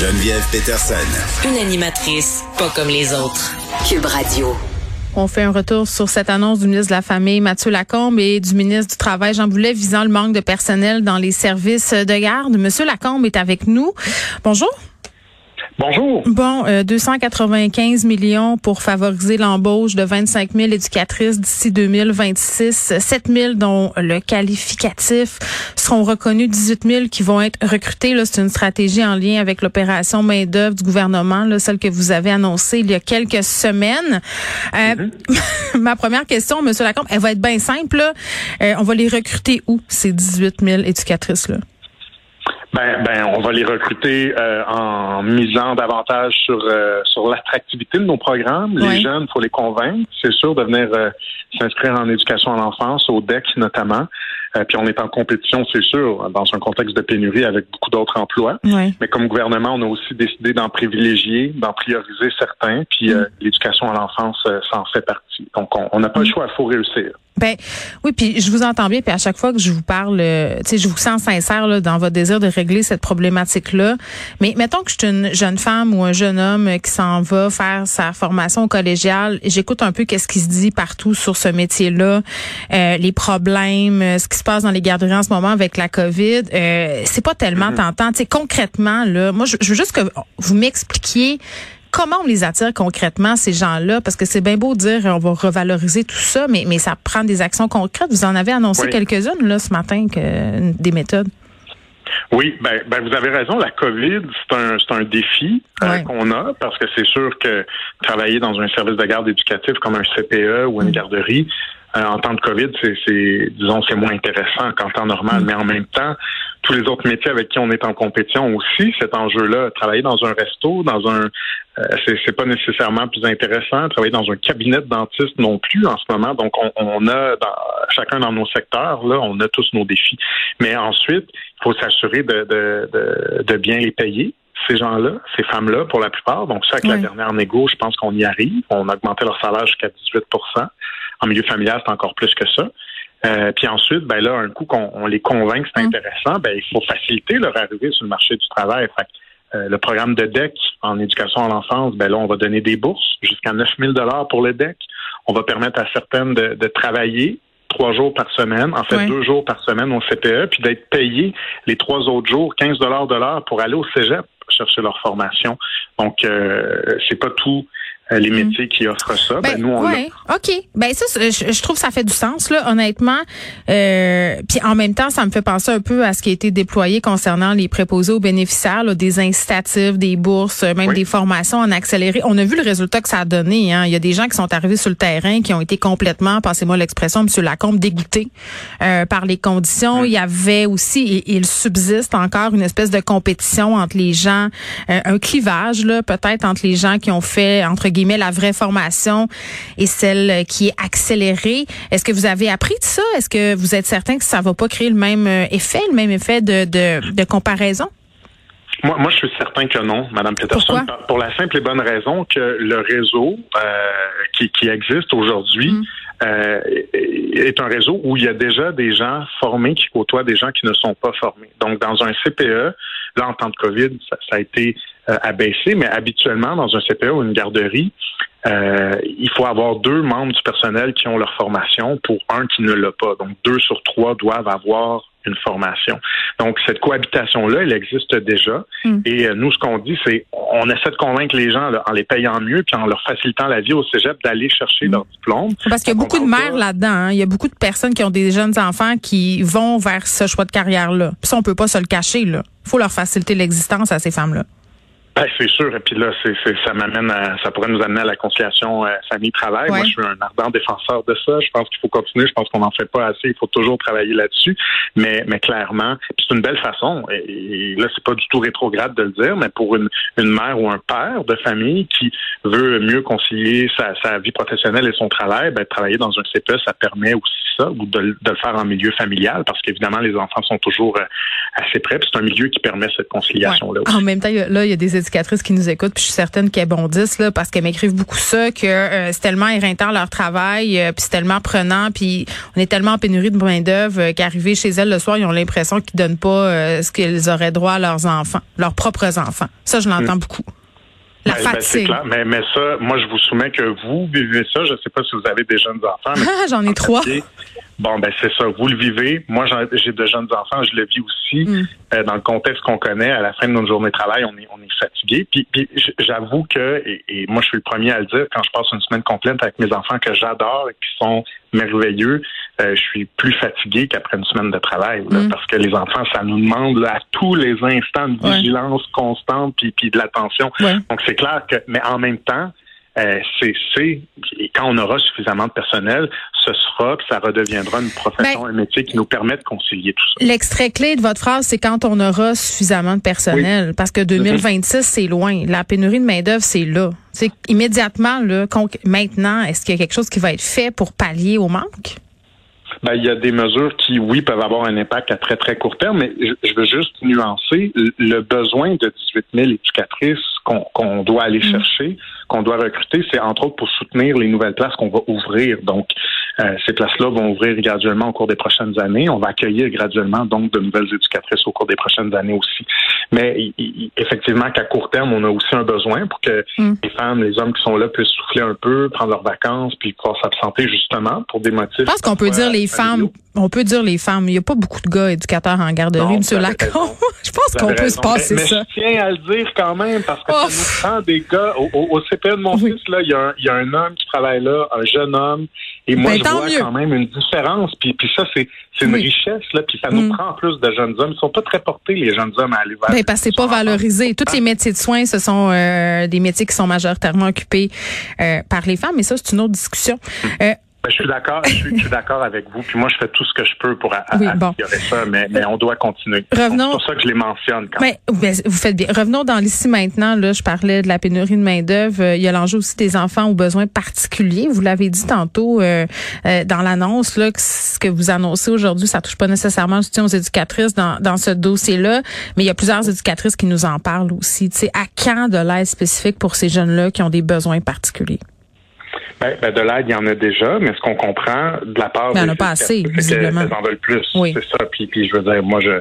Geneviève Peterson. Une animatrice pas comme les autres. Cube Radio. On fait un retour sur cette annonce du ministre de la Famille, Mathieu Lacombe, et du ministre du Travail, Jean Boulet, visant le manque de personnel dans les services de garde. Monsieur Lacombe est avec nous. Bonjour. Bonjour. Bon, 295 euh, millions pour favoriser l'embauche de 25 000 éducatrices d'ici 2026. 7 000 dont le qualificatif seront reconnus, 18 000 qui vont être recrutés. Là, c'est une stratégie en lien avec l'opération main d'œuvre du gouvernement, là, celle que vous avez annoncée il y a quelques semaines. Euh, mm-hmm. ma première question, Monsieur Lacombe, elle va être bien simple. Euh, on va les recruter où ces 18 000 éducatrices là? Ben, ben, on va les recruter euh, en misant davantage sur euh, sur l'attractivité de nos programmes. Les jeunes, faut les convaincre, c'est sûr, de venir euh, s'inscrire en éducation à l'enfance, au DEC notamment. puis on est en compétition, c'est sûr, dans un contexte de pénurie avec beaucoup d'autres emplois. Mais comme gouvernement, on a aussi décidé d'en privilégier, d'en prioriser certains. Puis mm. l'éducation à l'enfance, ça en fait partie. Donc on n'a pas le mm. choix, il faut réussir. Ben oui, puis je vous entends bien, puis à chaque fois que je vous parle, euh, tu sais, je vous sens sincère là, dans votre désir de régler cette problématique-là. Mais mettons que je suis une jeune femme ou un jeune homme qui s'en va faire sa formation collégiale, j'écoute un peu qu'est-ce qui se dit partout sur ce métier-là, euh, les problèmes, euh, ce qui se passe dans les garderies en ce moment avec la COVID. Euh, c'est pas tellement mm-hmm. tentant. Tu sais, concrètement là, moi, je veux juste que vous m'expliquiez Comment on les attire concrètement, ces gens-là? Parce que c'est bien beau de dire on va revaloriser tout ça, mais, mais ça prend des actions concrètes. Vous en avez annoncé quelques-unes là ce matin, que, des méthodes. Oui, ben, ben, vous avez raison. La COVID, c'est un, c'est un défi euh, qu'on a parce que c'est sûr que travailler dans un service de garde éducatif comme un CPE ou une mm. garderie, euh, en temps de COVID, c'est, disons, c'est moins intéressant qu'en temps normal. Mm. Mais en même temps, tous les autres métiers avec qui on est en compétition aussi cet enjeu-là. Travailler dans un resto, dans un, euh, c'est, pas nécessairement plus intéressant. Travailler dans un cabinet de dentiste non plus en ce moment. Donc, on, on a dans, chacun dans nos secteurs là, on a tous nos défis. Mais ensuite, il faut s'assurer de, de, de, de bien les payer ces gens-là, ces femmes-là, pour la plupart. Donc, ça, avec la dernière négo, je pense qu'on y arrive. On a augmenté leur salaire jusqu'à 18% En milieu familial, c'est encore plus que ça. Euh, puis ensuite, ben là, un coup qu'on les convainc que c'est hum. intéressant, ben il faut faciliter leur arrivée sur le marché du travail. Fait, euh, le programme de DEC en éducation à l'enfance, ben là, on va donner des bourses jusqu'à 9 000 pour le DEC. On va permettre à certaines de, de travailler trois jours par semaine, en fait deux jours par semaine au CPE, puis d'être payé les trois autres jours 15 dollars de l'heure pour aller au cégep chercher leur formation. Donc, euh, c'est pas tout les mm. métiers qui offrent ça. Ben, ben nous, on ouais. OK. Ben ça, je, trouve que ça fait du sens, là, honnêtement. Euh, puis en même temps, ça me fait penser un peu à ce qui a été déployé concernant les préposés aux bénéficiaires, là, des incitatifs, des bourses, même des formations en accéléré. On a vu le résultat que ça a donné. Hein. Il y a des gens qui sont arrivés sur le terrain qui ont été complètement, passez-moi l'expression, Monsieur Lacombe, dégoûtés euh, par les conditions. Il y avait aussi, et il subsiste encore, une espèce de compétition entre les gens, euh, un clivage, là, peut-être entre les gens qui ont fait, entre guillemets, la vraie formation et celle qui est accélérée. Est-ce que vous avez appris de ça? Est-ce que vous êtes certain que ça ne va pas créer le même euh, effet, le même effet de, de, comparaison? Moi, moi, je suis certain que non, Madame Peterson, pour la simple et bonne raison que le réseau euh, qui, qui, existe aujourd'hui mm. Euh, est un réseau où il y a déjà des gens formés qui côtoient des gens qui ne sont pas formés. Donc, dans un CPE, là, en temps de COVID, ça, a été euh, à baisser, mais habituellement, dans un CPE ou une garderie, euh, il faut avoir deux membres du personnel qui ont leur formation pour un qui ne l'a pas. Donc, deux sur trois doivent avoir une formation. Donc, cette cohabitation-là, elle existe déjà. Hmm. Et euh, nous, ce qu'on dit, c'est on essaie de convaincre les gens en les payant mieux puis en leur facilitant la vie au cégep d'aller chercher hmm. leur diplôme. Parce qu'il y a beaucoup de mères là-dedans. Hein. Il y a beaucoup de personnes qui ont des jeunes enfants qui vont vers ce choix de carrière-là. Puis ça, on peut pas se le cacher. Il faut leur faciliter l'existence à ces femmes-là. Ben, c'est sûr. Et puis là, c'est, ça m'amène à, ça pourrait nous amener à la conciliation euh, famille-travail. Moi, je suis un ardent défenseur de ça. Je pense qu'il faut continuer. Je pense qu'on n'en fait pas assez. Il faut toujours travailler là-dessus. Mais, mais clairement, c'est une belle façon. Et, là, c'est pas du tout rétrograde de le dire, mais pour une, une mère ou un père de famille qui veut mieux concilier sa, sa vie professionnelle et son travail, ben, travailler dans un CPE, ça permet aussi ça, ou de, de le faire en milieu familial, parce qu'évidemment, les enfants sont toujours euh, assez près. c'est un milieu qui permet cette conciliation-là. En même temps, là, il y a des éducatrices qui nous écoutent, puis je suis certaine qu'elles bondissent là, parce qu'elles m'écrivent beaucoup ça, que euh, c'est tellement éreintant leur travail, euh, puis c'est tellement prenant, puis on est tellement en pénurie de main d'œuvre euh, qu'arriver chez elles le soir, ils ont l'impression qu'ils donnent pas ce qu'ils auraient droit à leurs enfants, leurs propres enfants. Ça, je l'entends mm. beaucoup. La ben, ben, fatigue. clair. Mais, mais ça, moi, je vous soumets que vous vivez ça. Je ne sais pas si vous avez des jeunes enfants. Ah, j'en ai trois. Bon, ben c'est ça. Vous le vivez. Moi, j'ai de jeunes enfants, je le vis aussi. Mm. Euh, dans le contexte qu'on connaît, à la fin de notre journée de travail, on est, on est fatigué. Puis, puis j'avoue que, et, moi, je suis le premier à le dire, quand je passe une semaine complète avec mes enfants que j'adore et qui sont merveilleux, euh, je suis plus fatigué qu'après une semaine de travail. Mm. Parce que les enfants, ça nous demande à tous les instants de vigilance constante puis, puis de l'attention. Donc, c'est clair que, mais en même temps, euh, c'est quand on aura suffisamment de personnel, ce sera que ça redeviendra une profession, ben, un métier qui nous permet de concilier tout ça. L'extrait clé de votre phrase, c'est quand on aura suffisamment de personnel, parce que 2026 c'est loin. La pénurie de main d'œuvre c'est là. C'est immédiatement là, maintenant, est-ce qu'il y a quelque chose qui va être fait pour pallier au manque? Ben, il y a des mesures qui, oui, peuvent avoir un impact à très, très court terme, mais je, veux juste nuancer le besoin de 18 000 éducatrices qu'on doit aller mm. chercher, qu'on doit recruter, c'est entre autres pour soutenir les nouvelles places qu'on va ouvrir. Donc, euh, ces places-là vont ouvrir graduellement au cours des prochaines années. On va accueillir graduellement donc de nouvelles éducatrices au cours des prochaines années aussi. Mais effectivement qu'à court terme, on a aussi un besoin pour que mm. les femmes, les hommes qui sont là puissent souffler un peu, prendre leurs vacances, puis pouvoir s'absenter justement pour des motifs. Je pense qu'on peut dire les femmes, on peut dire les femmes. Il n'y a pas beaucoup de gars éducateurs en garderie, M. Lacombe. je pense qu'on peut se passer mais, ça. je tiens à le dire quand même parce que ça nous prend des gars. Au, au, CPE de mon fils, là, il y, a un, il y a un homme qui travaille là, un jeune homme. Et moi, ben, je vois quand même une différence. Puis, puis ça, c'est une richesse, là. Puis ça nous mm. prend plus de jeunes hommes. Ils sont pas très portés, les jeunes hommes, à aller vers. Ben, parce que c'est pas valorisé. Tous les métiers de soins, ce sont euh, des métiers qui sont majoritairement occupés euh, par les femmes. Mais ça, c'est une autre discussion. Mm. Euh, ben, je suis d'accord, je suis, d'accord avec vous. Puis moi, je fais tout ce que je peux pour améliorer ça, mais, mais, on doit continuer. Revenons. C'est pour ça que je les mentionne. Quand mais, ben, vous faites bien. Revenons dans l'ici maintenant. Là, je parlais de la pénurie de main d'œuvre. Euh, il y a l'enjeu aussi des enfants aux besoins particuliers. Vous l'avez dit tantôt euh, euh, dans l'annonce là que ce que vous annoncez aujourd'hui, ça touche pas nécessairement le soutien aux éducatrices dans, dans ce dossier-là, mais il y a plusieurs éducatrices qui nous en parlent aussi. Tu sais, à quand de l'aide spécifique pour ces jeunes-là qui ont des besoins particuliers? Ben, ben, de l'aide, il y en a déjà, mais ce qu'on comprend de la part ben, des pas assez, visiblement. en veulent plus. C'est ça. Puis, puis je veux dire, moi, je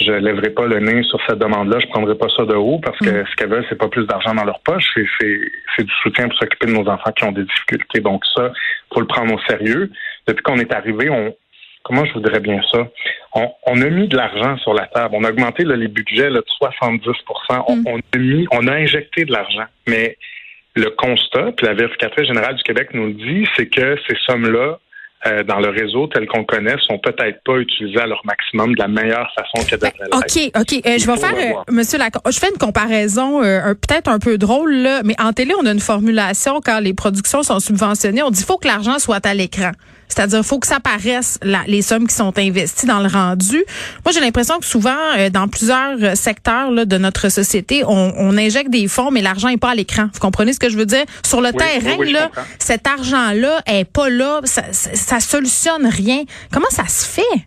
je lèverai pas le nez sur cette demande-là, je prendrai pas ça de haut parce que mm. ce qu'elles veulent, c'est pas plus d'argent dans leur poche, c'est du soutien pour s'occuper de nos enfants qui ont des difficultés. Donc ça, faut le prendre au sérieux. Depuis qu'on est arrivé, on comment je voudrais bien ça? On, on a mis de l'argent sur la table. On a augmenté les budgets là, de 70 on, mm. on, a mis, on a injecté de l'argent. Mais le constat, puis la vérificatrice générale du Québec nous le dit, c'est que ces sommes-là, euh, dans le réseau tel qu'on connaît, sont peut-être pas utilisées à leur maximum de la meilleure façon qu'elles devraient ben, OK, OK. Euh, je vais faire, euh, Monsieur je fais une comparaison peut-être un peu drôle, là, mais en télé, on a une formulation quand les productions sont subventionnées. On dit faut que l'argent soit à l'écran. C'est-à-dire, faut que ça paraisse les sommes qui sont investies dans le rendu. Moi, j'ai l'impression que souvent, euh, dans plusieurs secteurs là, de notre société, on, on injecte des fonds, mais l'argent est pas à l'écran. Vous comprenez ce que je veux dire? Sur le terrain, là, cet argent-là est pas là. Ça, ça, solutionne rien. Comment ça se fait?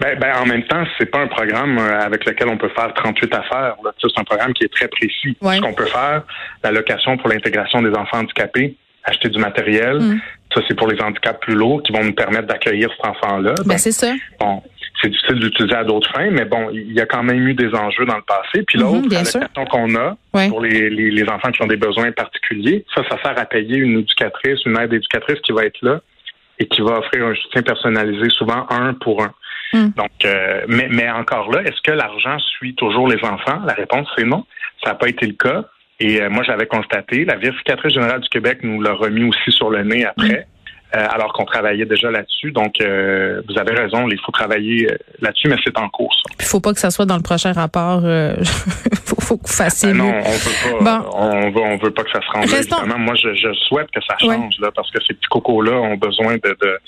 Ben, ben, en même temps, c'est pas un programme euh, avec lequel on peut faire 38 affaires. C'est un programme qui est très précis. Ce qu'on peut faire, l'allocation pour l'intégration des enfants handicapés, acheter du matériel. Mm. Ça, c'est pour les handicaps plus lourds qui vont nous permettre d'accueillir cet enfant-là. Ben, c'est ça. Bon, c'est difficile d'utiliser à d'autres fins, mais bon, il y a quand même eu des enjeux dans le passé. Puis l'autre, mm-hmm, question qu'on a pour les, les, enfants qui ont des besoins particuliers, ça, ça sert à payer une éducatrice, une aide éducatrice qui va être là et qui va offrir un soutien personnalisé, souvent un pour un. Mm. Donc, euh, mais, mais encore là, est-ce que l'argent suit toujours les enfants? La réponse, c'est non. Ça n'a pas été le cas. Et euh, moi, j'avais constaté, la vérificatrice générale du Québec nous l'a remis aussi sur le nez après. Euh, alors qu'on travaillait déjà là-dessus. Donc, euh, vous avez raison, il faut travailler là-dessus, mais c'est en cours. Il faut pas que ça soit dans le prochain rapport. Euh, faut, faut que vous fassiez. non, on veut pas. On, veut, on veut pas que ça se rende. Moi, je, je, souhaite que ça change là, parce que ces petits cocos-là ont besoin de, de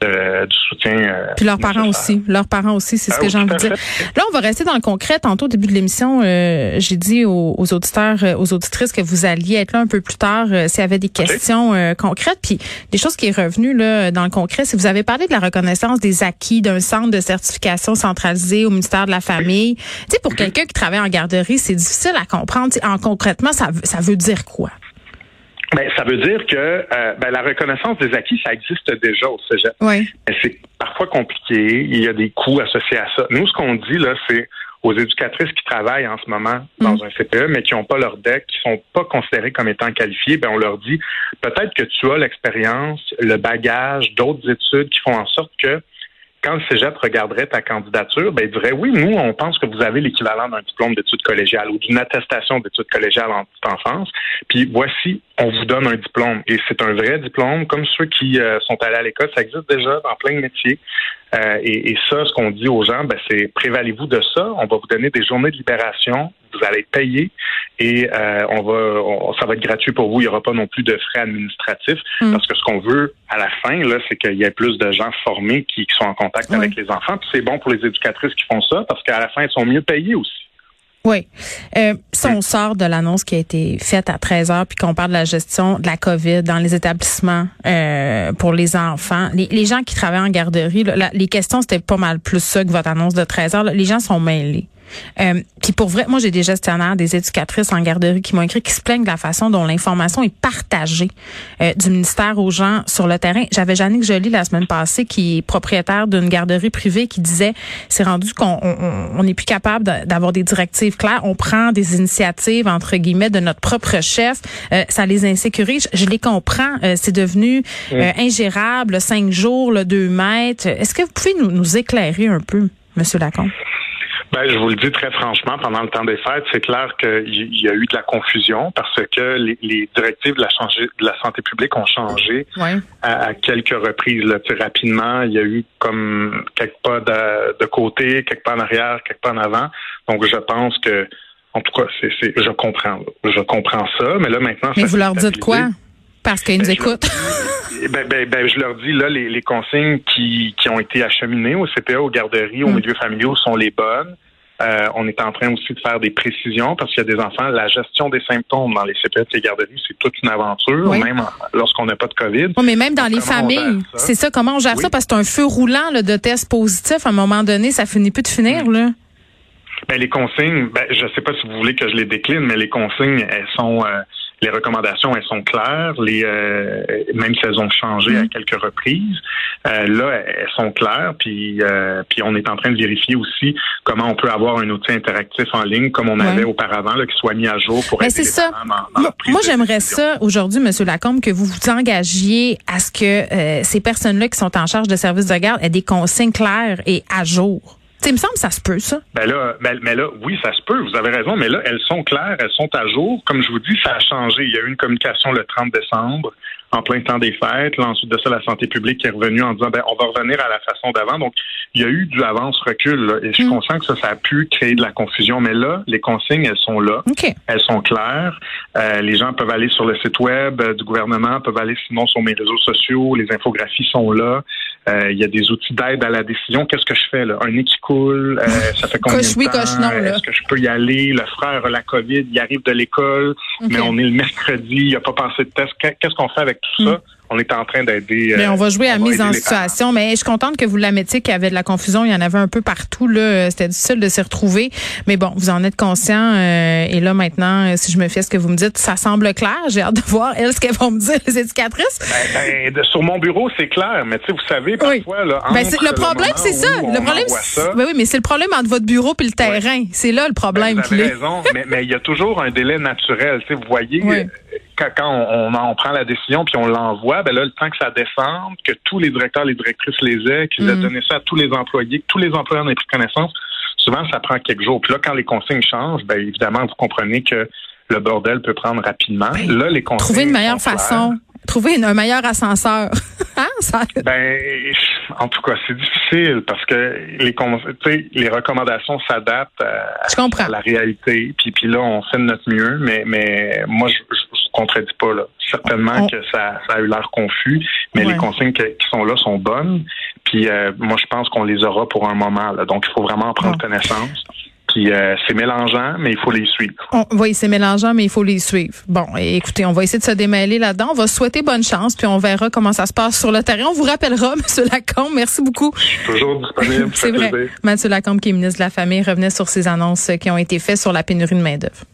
du soutien. Euh, Puis leurs parents aussi. Leurs parents aussi, c'est ce ah que j'ai envie de dire. Là, on va rester dans le concret. Tantôt, au début de l'émission, euh, j'ai dit aux, auditeurs, euh, aux auditrices que vous alliez être là un peu plus tard s'il y avait des questions concrètes. Puis des choses qui est revenues là, dans le concret, si vous avez parlé de la reconnaissance des acquis d'un centre de certification centralisé au ministère de la Famille. Tu sais, pour quelqu'un qui travaille en garderie, c'est difficile à comprendre. en concrètement, ça, ça veut dire quoi? Ben, ça veut dire que euh, ben, la reconnaissance des acquis, ça existe déjà au cégep. Oui. Mais c'est parfois compliqué. Il y a des coûts associés à ça. Nous, ce qu'on dit, là, c'est aux éducatrices qui travaillent en ce moment dans mm. un CPE, mais qui n'ont pas leur DEC, qui sont pas considérées comme étant qualifiées, ben on leur dit peut-être que tu as l'expérience, le bagage, d'autres études qui font en sorte que quand le cégep regarderait ta candidature, ben, il dirait oui, nous, on pense que vous avez l'équivalent d'un diplôme d'études collégiales ou d'une attestation d'études collégiales en petite enfance. Puis voici, on vous donne un diplôme. Et c'est un vrai diplôme, comme ceux qui euh, sont allés à l'école. Ça existe déjà dans plein de métiers. Euh, et, ça, ce qu'on dit aux gens, ben, c'est prévalez-vous de ça. On va vous donner des journées de libération. Vous allez être payé et euh, on va, ça va être gratuit pour vous. Il n'y aura pas non plus de frais administratifs mm. parce que ce qu'on veut à la fin, là, c'est qu'il y ait plus de gens formés qui, sont en contact avec les enfants. Puis c'est bon pour les éducatrices qui font ça parce qu'à la fin, elles sont mieux payées aussi. Oui. Euh, si on sort de l'annonce qui a été faite à 13 heures, puis qu'on parle de la gestion de la COVID dans les établissements euh, pour les enfants, les, gens qui travaillent en garderie, les questions, c'était pas mal plus ça que votre annonce de 13 heures. les gens sont mêlés. Euh, puis pour vrai, moi j'ai des gestionnaires, des éducatrices en garderie qui m'ont écrit qui se plaignent de la façon dont l'information est partagée euh, du ministère aux gens sur le terrain. J'avais Jannick Joly la semaine passée qui est propriétaire d'une garderie privée qui disait c'est rendu qu'on on n'est plus capable d'avoir des directives claires, on prend des initiatives entre guillemets de notre propre chef, euh, ça les insécurise. Je, les comprends, euh, c'est devenu ingérable, cinq jours, le deux mètres. Est-ce que vous pouvez nous, nous éclairer un peu, Monsieur Lacombe? Ben, je vous le dis très franchement, pendant le temps des fêtes, c'est clair qu'il y a eu de la confusion parce que les, directives de la, de la, santé publique ont changé à, quelques reprises. Là, rapidement, il y a eu comme quelques pas de, de, côté, quelques pas en arrière, quelques pas en avant. Donc, je pense que, en tout cas, c'est, je comprends, je comprends ça. Mais là, maintenant, mais vous leur dites quoi? Parce qu'ils nous ben, écoutent. Ben, ben, ben, je leur dis là, les, les consignes qui, qui ont été acheminées au CPA, aux garderies, aux mm. milieux familiaux sont les bonnes. Euh, on est en train aussi de faire des précisions parce qu'il y a des enfants. La gestion des symptômes dans les CPA et les garderies, c'est toute une aventure, même lorsqu'on n'a pas de COVID. Oui, mais même dans les familles, c'est ça. Comment on gère ça? Parce que c'est un feu roulant là, de tests positifs. À un moment donné, ça finit plus de finir. Mm. Là. Ben, les consignes, ben, je ne sais pas si vous voulez que je les décline, mais les consignes, elles sont... Euh, les recommandations, elles sont claires, les, euh, même si elles ont changé à mm. quelques reprises. Euh, là, elles sont claires, puis, euh, puis on est en train de vérifier aussi comment on peut avoir un outil interactif en ligne comme on avait auparavant, là, qui soit mis à jour pour Mais c'est ça. moi, j'aimerais ça aujourd'hui, Monsieur Lacombe, que vous vous engagiez à ce que ces personnes-là qui sont en charge de services de garde aient des consignes claires et à jour il me semble que ça se peut, ça. Ben là, ben, mais là, oui, ça se peut, vous avez raison, mais là, elles sont claires, elles sont à jour. Comme je vous dis, ça a changé. Il y a eu une communication le 30 décembre, en plein temps des fêtes. Là, ensuite de ça, la santé publique est revenue en disant, ben, on va revenir à la façon d'avant. Donc, il y a eu du avance-recul, et je suis mm. conscient que ça, ça a pu créer de la confusion. Mais là, les consignes, elles sont là. Elles sont claires. Euh, les gens peuvent aller sur le site web du gouvernement, peuvent aller sinon sur mes réseaux sociaux. Les infographies sont là. Euh, il y a des outils d'aide à la décision. Qu'est-ce que je fais là? Un nez qui coule, euh, ça fait combien de temps? Est-ce que je peux y aller? Le frère a la COVID, il arrive de l'école, mais on est le mercredi, il n'a pas passé de test. Qu'est-ce qu'on fait avec tout ça? On est en train d'aider. Mais on va jouer à mise en situation. Mais je suis contente que vous la mettiez qu'il y avait de la confusion. Il y en avait un peu partout. Là, c'était difficile de s'y retrouver. Mais bon, vous en êtes conscient. Euh, et là maintenant, si je me fie à ce que vous me dites, ça semble clair. J'ai hâte de voir elles ce qu'elles vont me dire les éducatrices. Ben, ben, sur mon bureau, c'est clair. Mais tu sais, vous savez parfois là. Ben, le problème, c'est ça. Le problème, oui, oui, mais c'est le problème entre votre bureau et le terrain. C'est là le problème. vous avez raison. mais il y a toujours un délai naturel. Tu sais, vous voyez quand, on, on, prend la décision puis on l'envoie, ben là, le temps que ça descende, que tous les directeurs, les directrices les aient, qu'ils aient mm. donné ça à tous les employés, que tous les employeurs en aient pris connaissance, souvent, ça prend quelques jours. Puis là, quand les consignes changent, ben évidemment, vous comprenez que le bordel peut prendre rapidement. Ben, là, les consignes. Trouver une meilleure façon. Trouver un meilleur ascenseur. hein, Ben, en tout cas, c'est difficile parce que les, les recommandations s'adaptent à, la réalité. Puis, puis là, on fait de notre mieux. Mais, mais moi, je contredis pas. Là. Certainement que ça, ça, a eu l'air confus, mais les consignes qui sont là sont bonnes. Puis euh, moi, je pense qu'on les aura pour un moment. Là. Donc, il faut vraiment en prendre connaissance. Puis euh, c'est mélangeant, mais il faut les suivre. oui, c'est mélangeant, mais il faut les suivre. Bon, écoutez, on va essayer de se démêler là-dedans. On va souhaiter bonne chance, puis on verra comment ça se passe sur le terrain. On vous rappellera, M. Lacombe. Merci beaucoup. toujours disponible. c'est vrai. M. Lacombe, qui est ministre de la Famille, revenait sur ces annonces qui ont été faites sur la pénurie de main-d'œuvre.